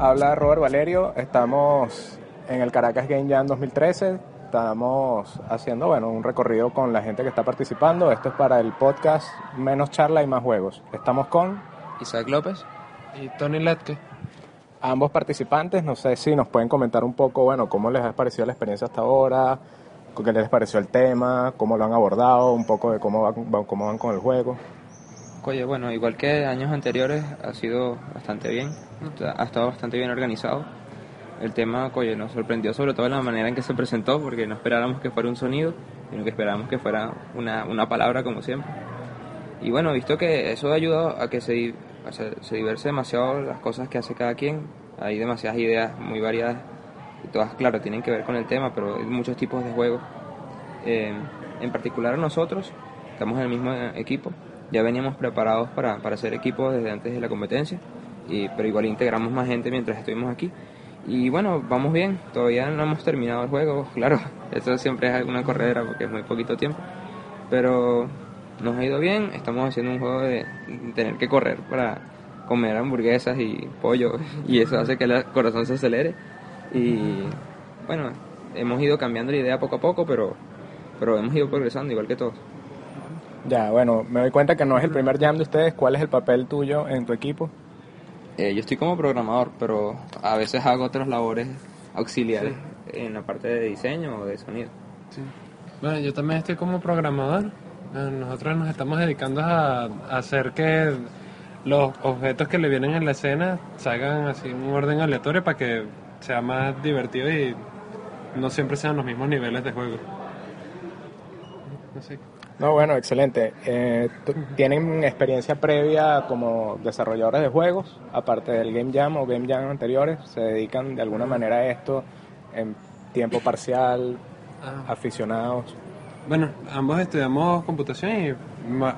Habla Robert Valerio, estamos en el Caracas Game Jam 2013, estamos haciendo bueno, un recorrido con la gente que está participando, esto es para el podcast Menos Charla y Más Juegos. Estamos con Isaac López y Tony Letke. Ambos participantes, no sé si nos pueden comentar un poco, bueno, cómo les ha parecido la experiencia hasta ahora, qué les pareció el tema, cómo lo han abordado, un poco de cómo van, cómo van con el juego. Oye, bueno, igual que años anteriores, ha sido bastante bien, ha estado bastante bien organizado. El tema, oye, nos sorprendió sobre todo la manera en que se presentó, porque no esperábamos que fuera un sonido, sino que esperábamos que fuera una, una palabra como siempre. Y bueno, visto que eso ha ayudado a que se, se diverse demasiado las cosas que hace cada quien, hay demasiadas ideas muy variadas, y todas, claro, tienen que ver con el tema, pero hay muchos tipos de juegos. Eh, en particular nosotros, estamos en el mismo equipo, ya veníamos preparados para, para hacer equipo desde antes de la competencia, y, pero igual integramos más gente mientras estuvimos aquí. Y bueno, vamos bien, todavía no hemos terminado el juego, claro, eso siempre es alguna corredera porque es muy poquito tiempo, pero nos ha ido bien, estamos haciendo un juego de tener que correr para comer hamburguesas y pollo y eso hace que el corazón se acelere y bueno, hemos ido cambiando la idea poco a poco, pero, pero hemos ido progresando igual que todos. Ya, bueno, me doy cuenta que no es el primer jam de ustedes. ¿Cuál es el papel tuyo en tu equipo? Eh, yo estoy como programador, pero a veces hago otras labores auxiliares en la parte de diseño o de sonido. Sí. Bueno, yo también estoy como programador. Eh, nosotros nos estamos dedicando a, hacer que los objetos que le vienen en la escena salgan así en un orden aleatorio para que sea más divertido y no siempre sean los mismos niveles de juego. No sé. No, bueno, excelente. Eh, ¿Tienen experiencia previa como desarrolladores de juegos, aparte del Game Jam o Game Jam anteriores? ¿Se dedican de alguna manera a esto en tiempo parcial, ah. aficionados? Bueno, ambos estudiamos computación y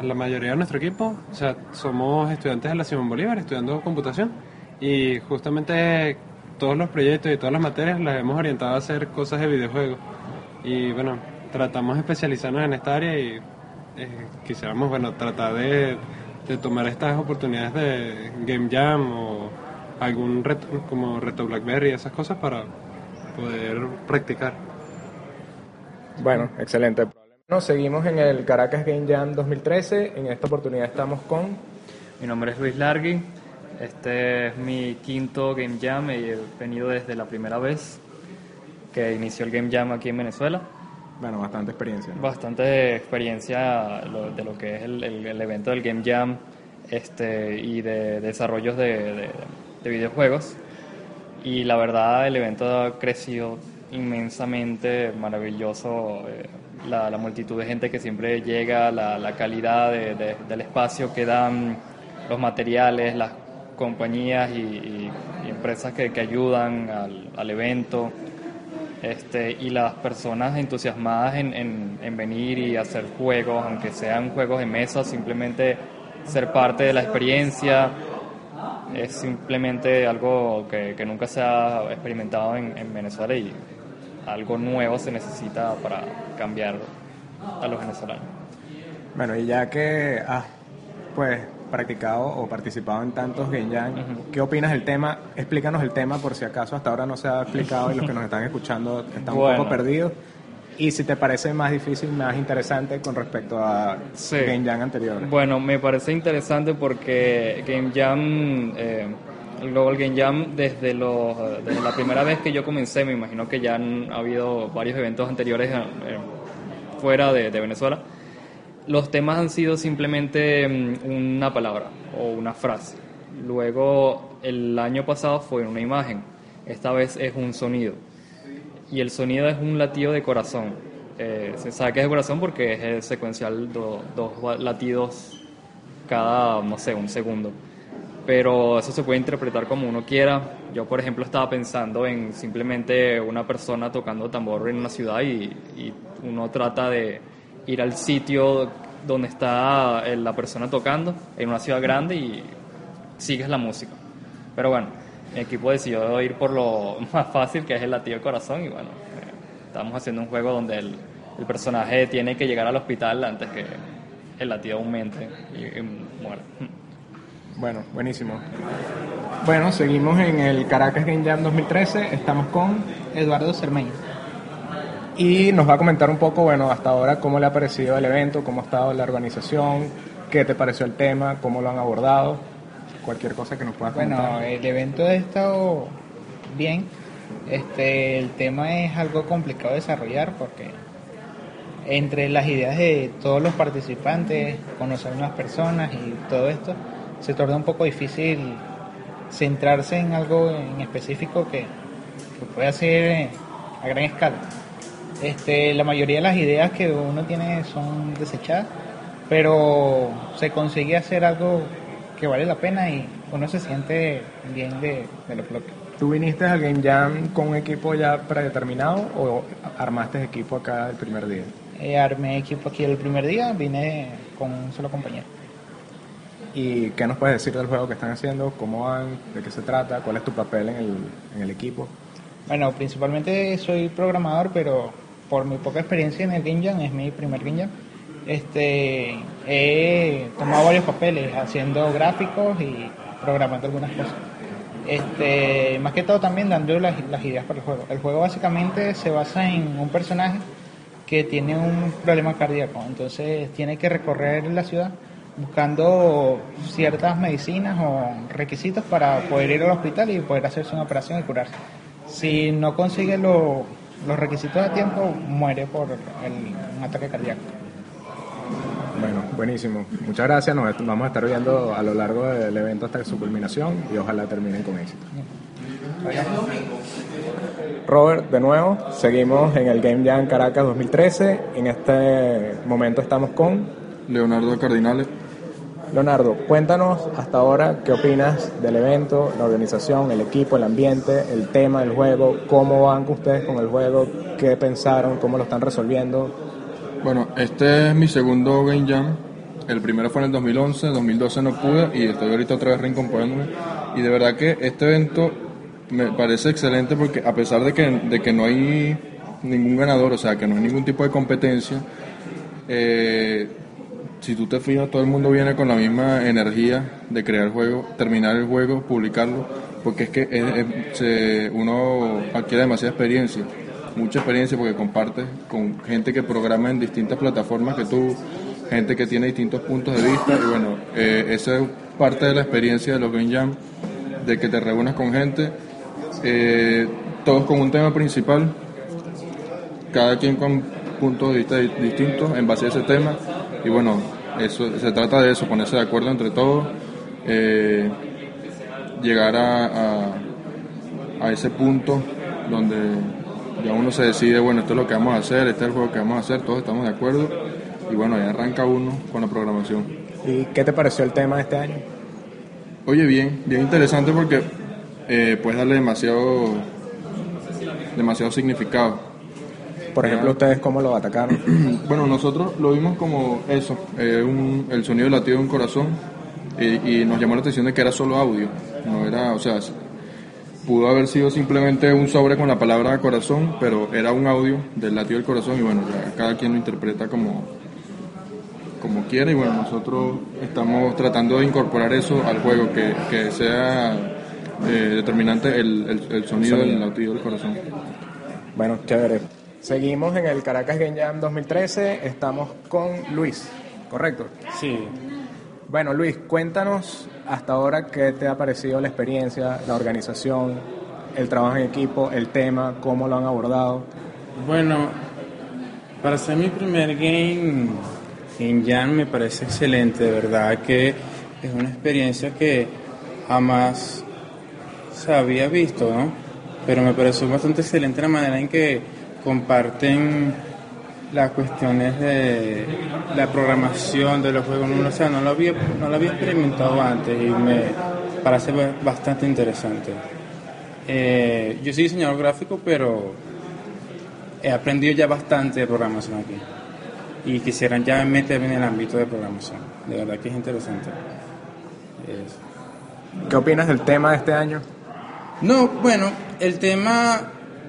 la mayoría de nuestro equipo, o sea, somos estudiantes de la Simón Bolívar estudiando computación y justamente todos los proyectos y todas las materias las hemos orientado a hacer cosas de videojuegos. Y bueno, tratamos de especializarnos en esta área y eh, quisiéramos bueno, tratar de, tomar estas oportunidades de Game Jam o algún reto, como Reto Blackberry, esas cosas para poder practicar. Bueno, excelente. Nos seguimos en el Caracas Game Jam 2013. En esta oportunidad estamos con... Mi nombre es Luis Largui. Este es mi quinto Game Jam y he venido desde la primera vez que inició el Game Jam aquí en Venezuela. Bueno, bastante experiencia. Bastante experiencia de lo que es el, evento del Game Jam este, y de, desarrollos de, videojuegos. Y la verdad, el evento ha crecido inmensamente, maravilloso. Eh, la, multitud de gente que siempre llega, la, calidad del espacio que dan los materiales, las compañías y, empresas que, ayudan al, al evento este, y las personas entusiasmadas en, en, venir y hacer juegos, aunque sean juegos de mesa, simplemente ser parte de la experiencia, es simplemente algo que, que nunca se ha experimentado en, en, Venezuela y algo nuevo se necesita para cambiar a los venezolanos. Bueno, y ya que has pues practicado o participado en tantos Game Jam. ¿Qué opinas del tema? Explícanos el tema por si acaso hasta ahora no se ha explicado y los que nos están escuchando están un poco perdidos. Y si te parece más difícil, más interesante con respecto a Game Jam anteriores. Bueno, me parece interesante porque Game Jam, eh, Global Game Jam, desde, desde la primera vez que yo comencé, me imagino que ya han habido varios eventos anteriores eh, fuera de Venezuela los temas han sido simplemente mm, una palabra o una frase. Luego, el año pasado fue una imagen. Esta vez es un sonido. Y el sonido es un latido de corazón. Eh, se sabe que es de corazón porque es secuencial, dos latidos cada, no sé, un segundo. Pero eso se puede interpretar como uno quiera. Yo, por ejemplo, estaba pensando en simplemente una persona tocando tambor en una ciudad y uno trata de ir al sitio donde está eh, la persona tocando, en una ciudad grande y sigues la música. Pero bueno, mi equipo decidió ir por lo más fácil, que es el latido de corazón, y bueno, eh, estamos haciendo un juego donde el, el, personaje tiene que llegar al hospital antes que el latido aumente y, muera. Bueno, buenísimo. Bueno, seguimos en el Caracas Game Jam 2013. Estamos con Eduardo Cermeño. Y nos va a comentar un poco, bueno, hasta ahora cómo le ha parecido el evento, cómo ha estado la organización, qué te pareció el tema, cómo lo han abordado, cualquier cosa que nos puedas Bueno, comentar. el evento ha estado bien. Este, el tema es algo complicado de desarrollar porque entre las ideas de todos los participantes, conocer nuevas personas y todo esto, se torna un poco difícil centrarse en algo en específico que, que puede hacer a gran escala. Este, la mayoría de las ideas que uno tiene son desechadas, pero se consigue hacer algo que vale la pena y uno se siente bien de, de lo propio. ¿Tú viniste al Game Jam con un equipo ya predeterminado o armaste equipo acá el primer día? Eh, armé equipo aquí el primer día, vine con un solo compañero. ¿Y qué nos puedes decir del juego que están haciendo? ¿Cómo van? ¿De qué se trata? ¿Cuál es tu papel en el, en el equipo? Bueno, principalmente soy programador, pero por mi poca experiencia en el Jam, es mi primer Jam, este, he tomado varios papeles haciendo gráficos y programando algunas cosas. Este, más que todo también dando las, las ideas para el juego. El juego básicamente se basa en un personaje que tiene un problema cardíaco, entonces tiene que recorrer la ciudad buscando ciertas medicinas o requisitos para poder ir al hospital y poder hacerse una operación y curarse. Si no consigue lo- los requisitos a tiempo, muere por el- un ataque cardíaco. Bueno, buenísimo. Muchas gracias. Nos vamos a estar viendo a lo largo del evento hasta su culminación y ojalá terminen con éxito. Robert, de nuevo, seguimos en el Game Jam Caracas 2013. En este momento estamos con Leonardo Cardinales. Leonardo. Cuéntanos hasta ahora qué opinas del evento, la organización, el equipo, el ambiente, el tema del juego, cómo van ustedes con el juego, qué pensaron, cómo lo están resolviendo. Bueno, este es mi segundo Game Jam. El primero fue en el 2011, 2012 no pude y estoy ahorita otra vez reincomponiéndome. Y de verdad que este evento me parece excelente porque a pesar de que, de que no hay ningún ganador, o sea, que no hay ningún tipo de competencia, eh, si tú te fijas, todo el mundo viene con la misma energía de crear el juego, terminar el juego, publicarlo, porque es que uno adquiere demasiada experiencia, mucha experiencia porque compartes con gente que programa en distintas plataformas que tú, gente que tiene distintos puntos de vista, y bueno, eh, esa es parte de la experiencia de los Game Jam, de que te reúnes con gente, eh, todos con un tema principal, cada quien con puntos de vista di- distintos en base a ese tema y bueno eso se trata de eso ponerse de acuerdo entre todos eh, llegar a, a, a ese punto donde ya uno se decide bueno esto es lo que vamos a hacer este es el juego que vamos a hacer todos estamos de acuerdo y bueno ahí arranca uno con la programación ¿Y qué te pareció el tema de este año? Oye, bien, bien interesante porque eh, puedes darle demasiado, demasiado significado. Por ejemplo, ustedes cómo lo atacaron. Bueno, nosotros lo vimos como eso, eh, un- el sonido del latido de un corazón y, y nos llamó la atención de que era solo audio, no era, o sea, pudo haber sido simplemente un sobre con la palabra corazón, pero era un audio del latido del corazón y bueno, ya cada quien lo interpreta como, como quiere y bueno, nosotros estamos tratando de incorporar eso al juego, que, que sea eh, determinante el, el- el sonido del latido del corazón. Bueno, chévere. Seguimos en el Caracas Game Jam 2013. Estamos con Luis, ¿correcto? Sí, Bueno, Luis, cuéntanos hasta ahora qué te ha parecido la experiencia, la organización, el trabajo en equipo, el tema, cómo lo han abordado. bueno, para ser mi primer game en Jam me parece excelente, de verdad que es una experiencia que jamás se había visto, ¿no? Pero me pareció bastante excelente la manera en que comparten las cuestiones de la programación de los juegos, o sea, no lo había, no lo había experimentado antes y me parece ba- bastante interesante. Eh, yo soy diseñador gráfico, pero he aprendido ya bastante de programación aquí y quisiera ya meterme en el ámbito de programación. De verdad que es interesante. Es- ¿Qué opinas del tema de este año? no, bueno, el tema,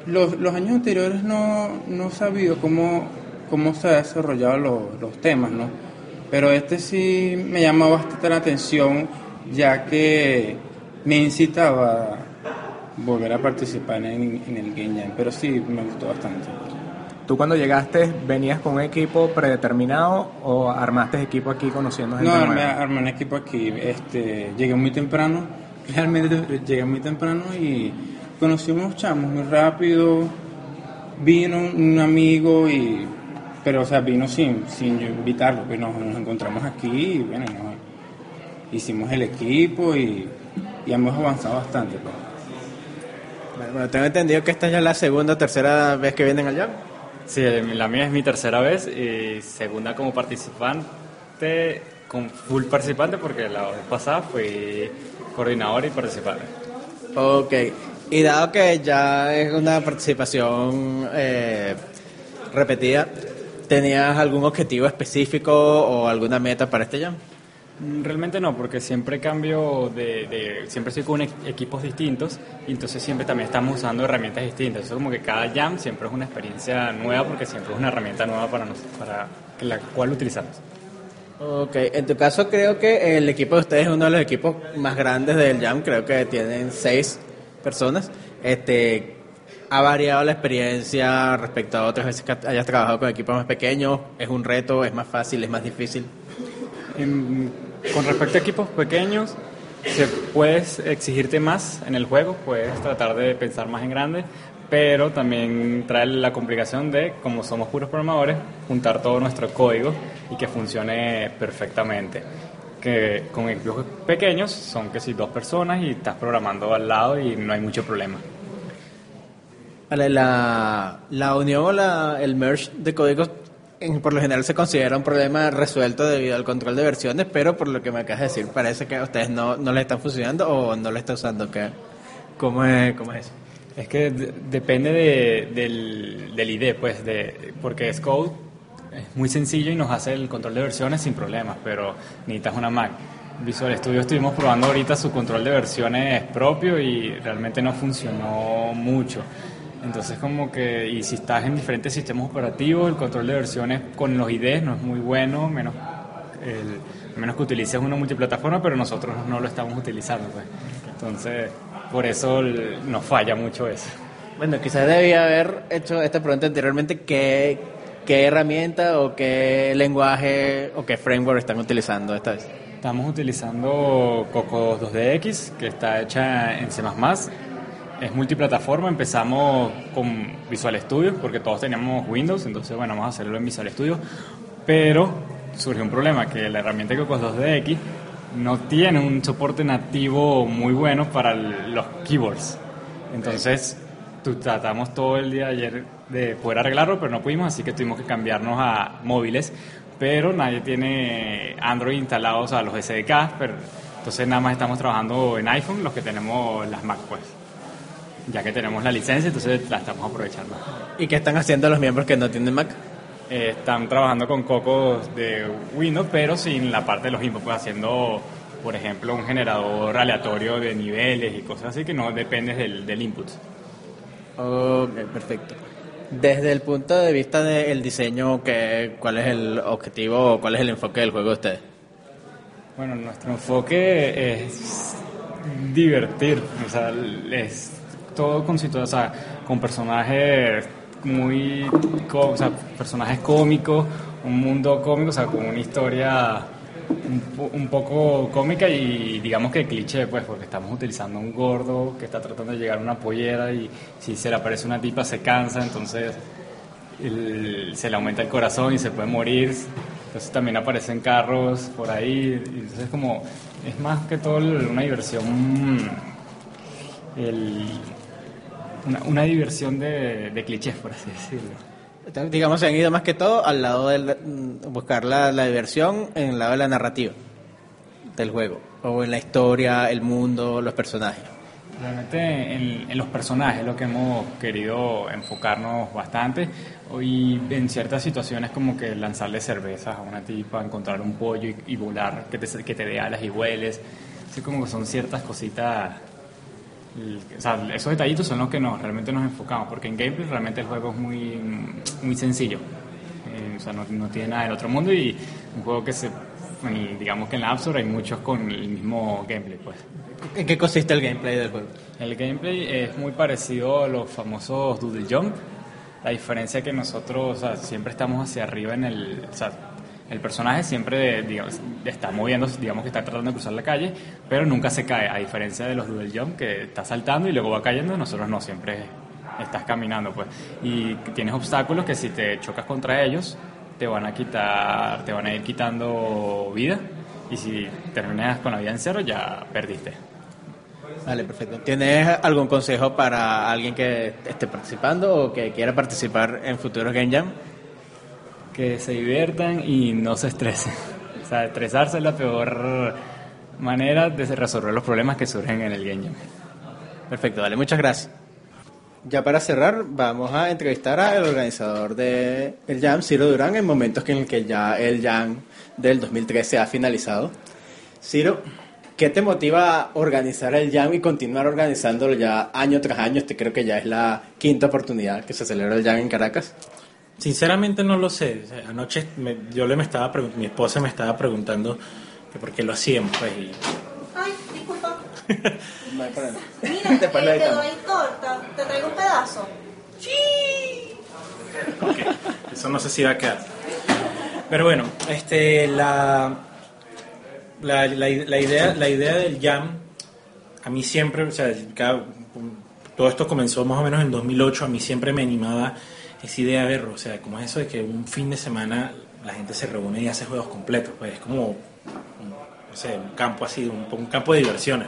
los, los años anteriores no, no he sabido cómo, cómo se han desarrollado los, los temas, ¿no? Pero este sí me llama bastante la atención ya que me incitaba a volver a participar en, en el Game Jam, pero sí me gustó bastante. ¿Tú cuando llegaste venías con un equipo predeterminado o armaste equipo aquí conociendo gente No, armé, armé un equipo aquí. Este, llegué muy temprano, realmente llegué muy temprano y conocí unos chamos muy rápido. Vino un amigo y, pero o sea, vino sin, sin yo invitarlo, pues nos, nos encontramos aquí y bueno, nos- hicimos el equipo y, y hemos avanzado bastante. pues. Bueno, bueno, tengo entendido que esta ya es la segunda o tercera vez que vienen al Jam. Sí, la mía es mi tercera vez y segunda como participante, con full participante porque la vez pasada fui coordinador y participante. Ok. Y dado que ya es una participación eh, repetida, ¿tenías algún objetivo específico o alguna meta para este Jam? Mm, Realmente no, porque siempre cambio de, de- siempre estoy con equ- equipos distintos y entonces siempre también estamos usando herramientas distintas. Eso como que cada jam siempre es una experiencia nueva porque siempre es una herramienta nueva para nos, para la cual utilizamos. Ok, en tu caso creo que el equipo de ustedes es uno de los equipos más grandes del Jam, creo que tienen seis personas. Este, ¿Ha variado la experiencia respecto a otras veces que hayas trabajado con equipos más pequeños? ¿Es un reto? ¿Es más fácil? ¿Es más difícil? Con respecto a equipos pequeños, se puedes exigirte más en el juego, puedes tratar de pensar más en grande, pero también trae la complicación de, como somos puros programadores, juntar todo nuestro código y que funcione perfectamente. Que con equipos pequeños son que si dos personas y estás programando al lado y no hay mucho problema. Vale, la, la unión o la, el merge de códigos por lo general se considera un problema resuelto debido al control de versiones, pero por lo que me acabas de decir, parece que a ustedes no, no le están funcionando o no le están usando. ¿qué? ¿Cómo, es, ¿Cómo es eso? Es que de- depende de- del, del ID, pues, de, porque Scode es muy sencillo y nos hace el control de versiones sin problemas, pero necesitas una Mac. Visual Studio estuvimos probando ahorita su control de versiones propio y realmente no funcionó mucho. Entonces como que, y si estás en diferentes sistemas operativos, el control de versiones con los IDs no es muy bueno, menos, el- menos que utilices una multiplataforma, pero nosotros no lo estamos utilizando. Pues. Entonces, por eso el- nos falla mucho eso. Bueno, quizás debía haber hecho esta pregunta anteriormente, ¿qué, qué herramienta o qué lenguaje o qué framework están utilizando esta vez? Estamos utilizando Coco 2DX, que está hecha en C++. Es multiplataforma, empezamos con Visual Studio, porque todos teníamos Windows, entonces bueno, vamos a hacerlo en Visual Studio. Pero surgió un problema, que la herramienta Coco 2DX no tiene un soporte nativo muy bueno para los keyboards. Entonces, tratamos todo el día ayer de poder arreglarlo, pero no pudimos, así que tuvimos que cambiarnos a móviles. Pero nadie tiene Android instalados a los SDK, pero entonces nada más estamos trabajando en iPhone, los que tenemos las Mac, pues. Ya que tenemos la licencia, entonces la estamos aprovechando. ¿Y qué están haciendo los miembros que no tienen Mac? Eh, están trabajando con cocos de Windows, pero sin la parte de los inputs, pues haciendo, por ejemplo, un generador aleatorio de niveles y cosas así que no dependes del, del input. Ok, perfecto. Desde el punto de vista del diseño, ¿qué, ¿cuál es el objetivo o cuál es el enfoque del juego de ustedes? Bueno, nuestro enfoque es divertir, o sea, es todo con o sea, con personajes muy, o sea, personajes cómicos, un mundo cómico, o sea, con una historia un, po- un poco cómica y digamos que cliché, pues, porque estamos utilizando un gordo que está tratando de llegar a una pollera y si se le aparece una tipa se cansa, entonces se le aumenta el corazón y se puede morir. Entonces también aparecen carros por ahí. Entonces como es más que todo una diversión, el- una, una diversión de clichés, por así decirlo. Digamos, se han ido más que todo al lado de buscar la, la diversión en el lado de la narrativa del juego, o en la historia, el mundo, los personajes. Realmente en, en los personajes lo que hemos querido enfocarnos bastante y en ciertas situaciones como que lanzarle cervezas a una tipa, encontrar un pollo y, y volar, que te, que te dé alas y hueles. Así como que son ciertas cositas, o sea, esos detallitos son los que nos, realmente nos enfocamos, porque en gameplay realmente el juego es muy, muy sencillo. Eh, o sea, no, no tiene nada del otro mundo y un juego que se digamos que en la App Store hay muchos con el mismo gameplay, pues. ¿En qué consiste el gameplay del juego? El gameplay es muy parecido a los famosos Doodle Jump. La diferencia es que nosotros o sea, siempre estamos hacia arriba en el... O sea, el personaje siempre digamos, está moviéndose, digamos que está tratando de cruzar la calle, pero nunca se cae, a diferencia de los Doodle Jump que está saltando y luego va cayendo, nosotros no, siempre estás caminando pues. Y tienes obstáculos que si te chocas contra ellos, te van a quitar, te van a ir quitando vida y si terminas con la vida en cero ya perdiste. Vale, perfecto. ¿Tienes algún consejo para alguien que esté participando o que quiera participar en futuros Game Jam? Que se diviertan y no se estresen. O sea, estresarse es la peor manera de resolver los problemas que surgen en el game jam. Perfecto, vale, muchas gracias. Ya para cerrar, vamos a entrevistar al organizador del el Jam, Ciro Durán, en momentos en el que ya el Jam del 2013 ha finalizado. Ciro, ¿qué te motiva a organizar el Jam y continuar organizándolo ya año tras año? Este creo que ya es la quinta oportunidad que se celebra el Jam en Caracas. Sinceramente no lo sé. O sea, anoche me- yo le me estaba mi esposa me estaba preguntando que por qué lo hacíamos pues y Ay, disculpa. No hay problema. Mira, eh, editamos. quedó ahí torta. ¿Te traigo un pedazo? eso no sé si va a quedar. Pero bueno, este la la, la, la idea la idea del jam a mí siempre, o sea, cada- todo esto comenzó más o menos en 2008, a mí siempre me animaba esa idea de ver, o sea, como es eso de que un fin de semana la gente se reúne y hace juegos completos, pues es como un, no sé, un campo así, un, un campo de diversiones.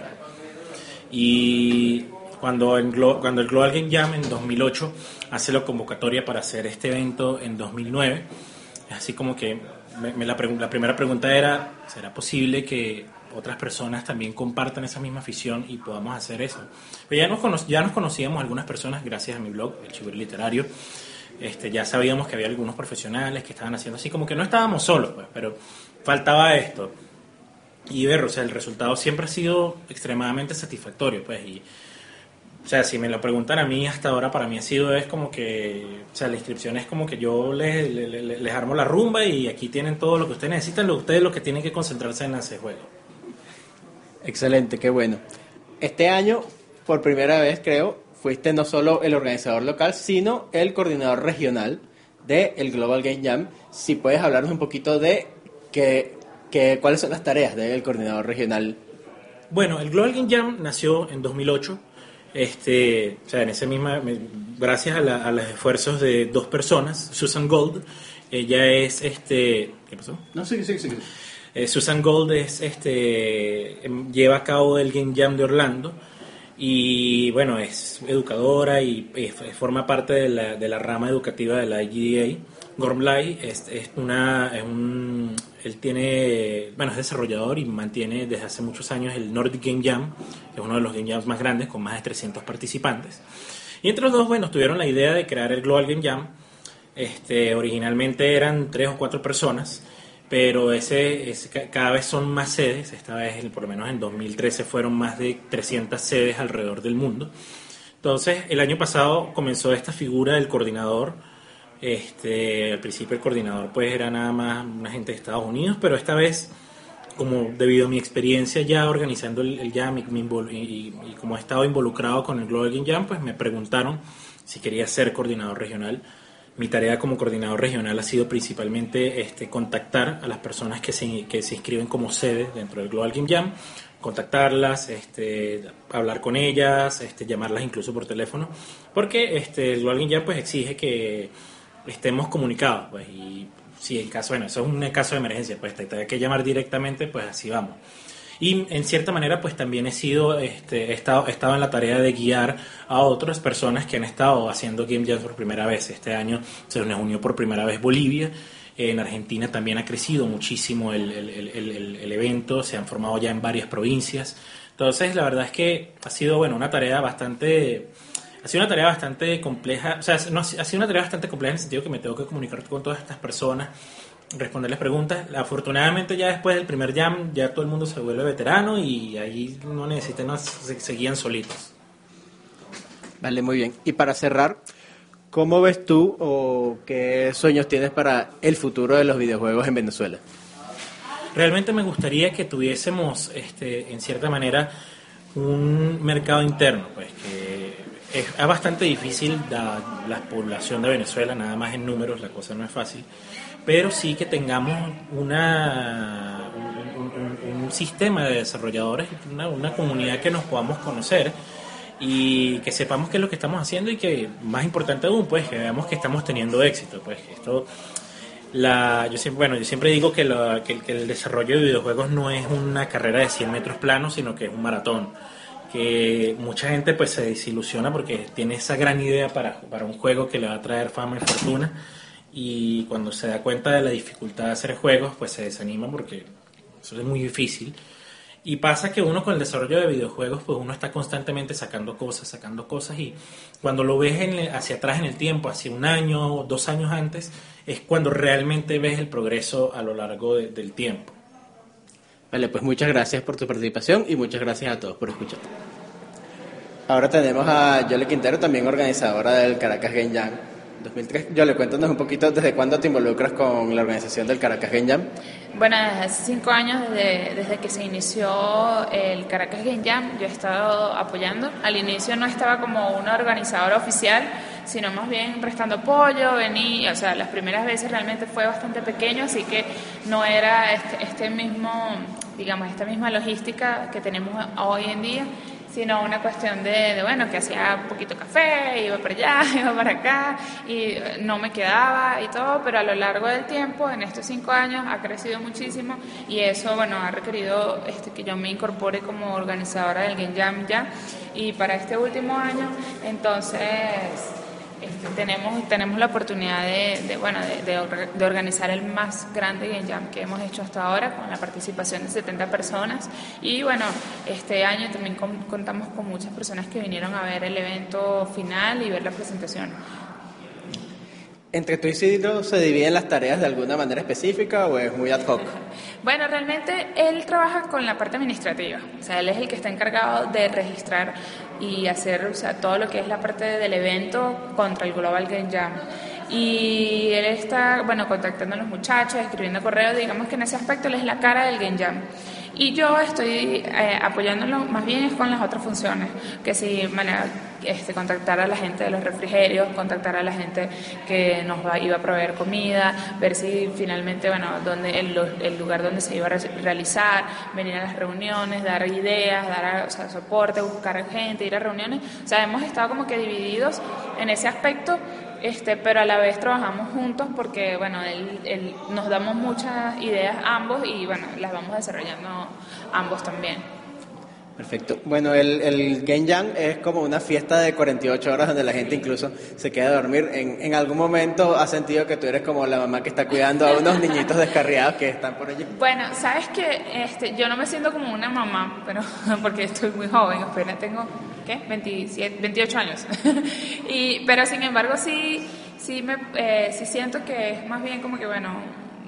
Y cuando, Glo- cuando el Global Game Jam en 2008 hace la convocatoria para hacer este evento en 2009, es así como que me- me la, la primera pregunta era, ¿será posible que otras personas también compartan esa misma afición y podamos hacer eso? Pero ya nos, ya nos conocíamos algunas personas gracias a mi blog, El Chivo Literario. Este, ya sabíamos que había algunos profesionales que estaban haciendo así, como que no estábamos solos, pues, pero faltaba esto. Y ver, o sea, el resultado siempre ha sido extremadamente satisfactorio, pues, y, o sea, si me lo preguntan a mí, hasta ahora para mí ha sido, es como que, o sea, la inscripción es como que yo les, les, les- armo la rumba y aquí tienen todo lo que ustedes necesitan, lo ustedes lo que tienen que concentrarse en hacer juego. Excelente, qué bueno. Este año, por primera vez creo, fuiste no solo el organizador local, sino el coordinador regional del Global Game Jam. Si puedes hablarnos un poquito de que, que- cuáles son las tareas del coordinador regional. Bueno, el Global Game Jam nació en 2008. Este, o sea, en ese misma, gracias a, la- a los esfuerzos de dos personas, Susan Gold, ella es este, ¿qué pasó? No, sí, sí, sí. Eh, Susan Gold es, este, em, lleva a cabo el Game Jam de Orlando y bueno, es educadora y, eh, forma parte de la, de la rama educativa de la IGDA. Gormlai es, es una, es un, él tiene, bueno, es desarrollador y mantiene desde hace muchos años el Nordic Game Jam, que es uno de los Game Jams más grandes con más de 300 participantes. Y entre los dos, bueno, tuvieron la idea de crear el Global Game Jam. Este, originalmente eran tres o cuatro personas, pero ese, ese ca- cada vez son más sedes. Esta vez, por lo menos en 2013, fueron más de 300 sedes alrededor del mundo. Entonces, el año pasado comenzó esta figura del coordinador. Este, al principio el coordinador pues era nada más una gente de Estados Unidos, pero esta vez como debido a mi experiencia ya organizando el, el Jam y, y- y como he estado involucrado con el Global Game Jam, pues me preguntaron si quería ser coordinador regional. Mi tarea como coordinador regional ha sido principalmente este, contactar a las personas que se, que se inscriben como sede dentro del Global Game Jam, contactarlas, este, hablar con ellas, este, llamarlas incluso por teléfono, porque este, el Global Game Jam pues, exige que estemos comunicados. Pues, y si el caso, bueno, eso es un caso de emergencia, pues te hay que llamar directamente, pues así vamos. Y en cierta manera, pues también he sido, este, he estado, he estado en la tarea de guiar a otras personas que han estado haciendo Game Jam por primera vez. Este año se nos unió por primera vez Bolivia. En Argentina también ha crecido muchísimo el- el- el- el evento, se han formado ya en varias provincias. Entonces, la verdad es que ha sido, bueno, una tarea bastante, ha sido una tarea bastante compleja, o sea, no, ha sido una tarea bastante compleja en el sentido que me tengo que comunicar con todas estas personas, responderles preguntas. Afortunadamente ya después del primer jam ya todo el mundo se vuelve veterano y ahí no necesitan, no, se, seguían solitos. Vale, muy bien. Y para cerrar, ¿cómo ves tú o qué sueños tienes para el futuro de los videojuegos en Venezuela? realmente me gustaría que tuviésemos, este, en cierta manera, un mercado interno, pues que es, bastante difícil la población de Venezuela, nada más en números, la cosa no es fácil, pero sí que tengamos una, un, un- sistema de desarrolladores, una, una comunidad que nos podamos conocer y que sepamos qué es lo que estamos haciendo y que, más importante aún, pues que veamos que estamos teniendo éxito, pues esto la, yo siempre, bueno, yo siempre digo que, la- que el desarrollo de videojuegos no es una carrera de 100 metros planos, sino que es un maratón. Que mucha gente pues se desilusiona porque tiene esa gran idea para, para un juego que le va a traer fama y fortuna y cuando se da cuenta de la dificultad de hacer juegos pues se desanima porque eso es muy difícil. Y pasa que uno con el desarrollo de videojuegos, pues uno está constantemente sacando cosas, sacando cosas y cuando lo ves en- hacia atrás en el tiempo, hacia un año o dos años antes, es cuando realmente ves el progreso a lo largo de- del tiempo. Vale, pues muchas gracias por tu participación y muchas gracias a todos por escuchar. Ahora tenemos a Yole Quintero, también organizadora del Caracas Game Jam 2003. Yole, cuéntanos un poquito desde cuándo te involucras con la organización del Caracas Game Jam. Bueno, desde hace cinco años, desde, desde que se inició el Caracas Game Jam, yo he estado apoyando. Al inicio no estaba como una organizadora oficial, sino más bien prestando apoyo, venía, o sea, las primeras veces realmente fue bastante pequeño, así que no era este, este mismo, digamos, esta misma logística que tenemos hoy en día, sino una cuestión de, de, bueno, que hacía un poquito café, iba para allá, iba para acá, y eh, no me quedaba y todo, pero a lo largo del tiempo, en estos cinco años, ha crecido muchísimo y eso, bueno, ha requerido este, que yo me incorpore como organizadora del Game Jam ya, y para este último año, entonces... Tenemos, tenemos la oportunidad de, bueno, de, de or- de organizar el más grande Game Jam que hemos hecho hasta ahora, con la participación de 70 personas. Y bueno, este año también con- contamos con muchas personas que vinieron a ver el evento final y ver la presentación. ¿Entre tú y Isidro se dividen las tareas de alguna manera específica o es muy ad hoc? Bueno, realmente él trabaja con la parte administrativa, o sea, él es el que está encargado de registrar y hacer o sea, todo lo que es la parte del evento contra el Global Game Jam. Y él está, bueno, contactando a los muchachos, escribiendo correos, digamos que en ese aspecto él es la cara del Game Jam. Y yo estoy eh, apoyándolo más bien es con las otras funciones, que si manera, este, contactar a la gente de los refrigerios, contactar a la gente que nos va, iba a proveer comida, ver si finalmente, bueno, donde el, el lugar donde se iba a re- realizar, venir a las reuniones, dar ideas, dar o sea, soporte, buscar gente, ir a reuniones. O sea, hemos estado como que divididos en ese aspecto este, pero a la vez trabajamos juntos porque, bueno, él- él- nos damos muchas ideas ambos y, bueno, las vamos desarrollando ambos también. Perfecto. Bueno, el, el Game Jam es como una fiesta de 48 horas donde la gente incluso se queda a dormir. ¿En, en algún momento has sentido que tú eres como la mamá que está cuidando a unos niñitos descarriados que están por allí? Bueno, sabes que este, yo no me siento como una mamá, pero porque estoy muy joven, apenas tengo, ¿qué? 27, 28 años. y, pero sin embargo sí, sí, me, eh, sí siento que es más bien como que, bueno,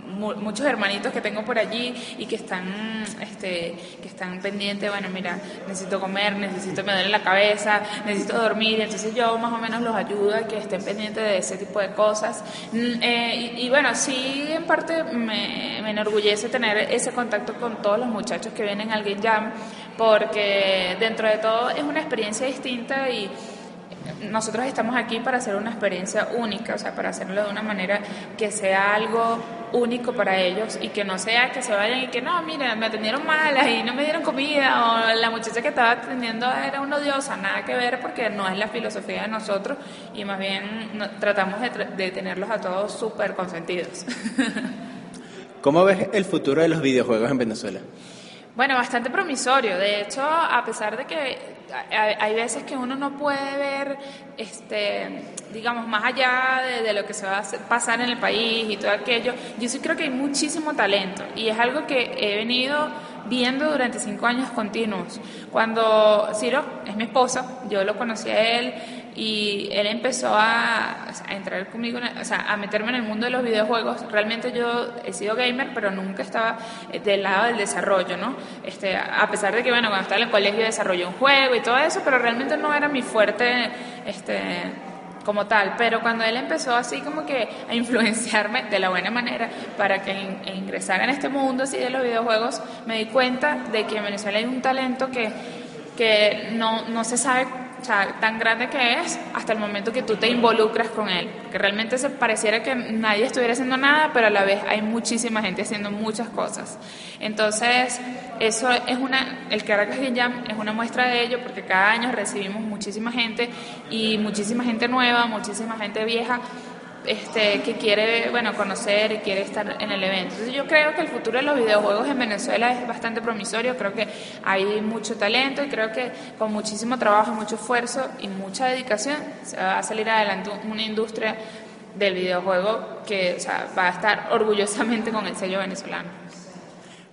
mu- muchos hermanitos que tengo por allí y que están este que están pendientes bueno mira necesito comer necesito me duele la cabeza necesito dormir entonces yo más o menos los ayudo a que estén pendientes de ese tipo de cosas Mm, eh, y, bueno sí en parte me, me enorgullece tener ese contacto con todos los muchachos que vienen al Game Jam porque dentro de todo es una experiencia distinta y nosotros estamos aquí para hacer una experiencia única, o sea, para hacerlo de una manera que sea algo único para ellos y que no sea que se vayan y que no, mira, me atendieron mal y no me dieron comida o la muchacha que estaba atendiendo era una odiosa, nada que ver porque no es la filosofía de nosotros y más bien no- tratamos de, de tenerlos a todos súper consentidos. ¿Cómo ves el futuro de los videojuegos en Venezuela? Bueno, bastante promisorio. De hecho, a pesar de que hay, veces que uno no puede ver, este, digamos, más allá de, de lo que se va a pasar en el país y todo aquello, yo sí creo que hay muchísimo talento y es algo que he venido viendo durante cinco años continuos. Cuando Ciro es mi esposo, yo lo conocí a él y él empezó a, entrar conmigo, o sea, a meterme en el mundo de los videojuegos. Realmente yo he sido gamer, pero nunca estaba eh, del lado del desarrollo, ¿no? Este, a pesar de que, bueno, cuando estaba en el colegio desarrollé un juego y todo eso, pero realmente no era mi fuerte, este como tal, pero cuando él empezó así como que a influenciarme de la buena manera para que in- ingresara en este mundo así de los videojuegos, me di cuenta de que en Venezuela hay un talento que, que no, no se sabe tan grande que es hasta el momento que tú te involucras con él, que realmente se pareciera que nadie estuviera haciendo nada, pero a la vez hay muchísima gente haciendo muchas cosas. Entonces, eso es una, el Caracas Game Jam es una muestra de ello, porque cada año recibimos muchísima gente y muchísima gente nueva, muchísima gente vieja, este, que quiere bueno conocer y quiere estar en el evento. Entonces yo creo que el futuro de los videojuegos en Venezuela es bastante promisorio, creo que hay mucho talento y creo que con muchísimo trabajo, mucho esfuerzo y mucha dedicación se va a salir adelante una industria del videojuego que o sea, va a estar orgullosamente con el sello venezolano.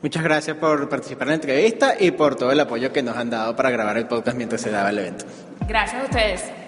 Muchas gracias por participar en la entrevista y por todo el apoyo que nos han dado para grabar el podcast mientras se daba el evento. Gracias a ustedes.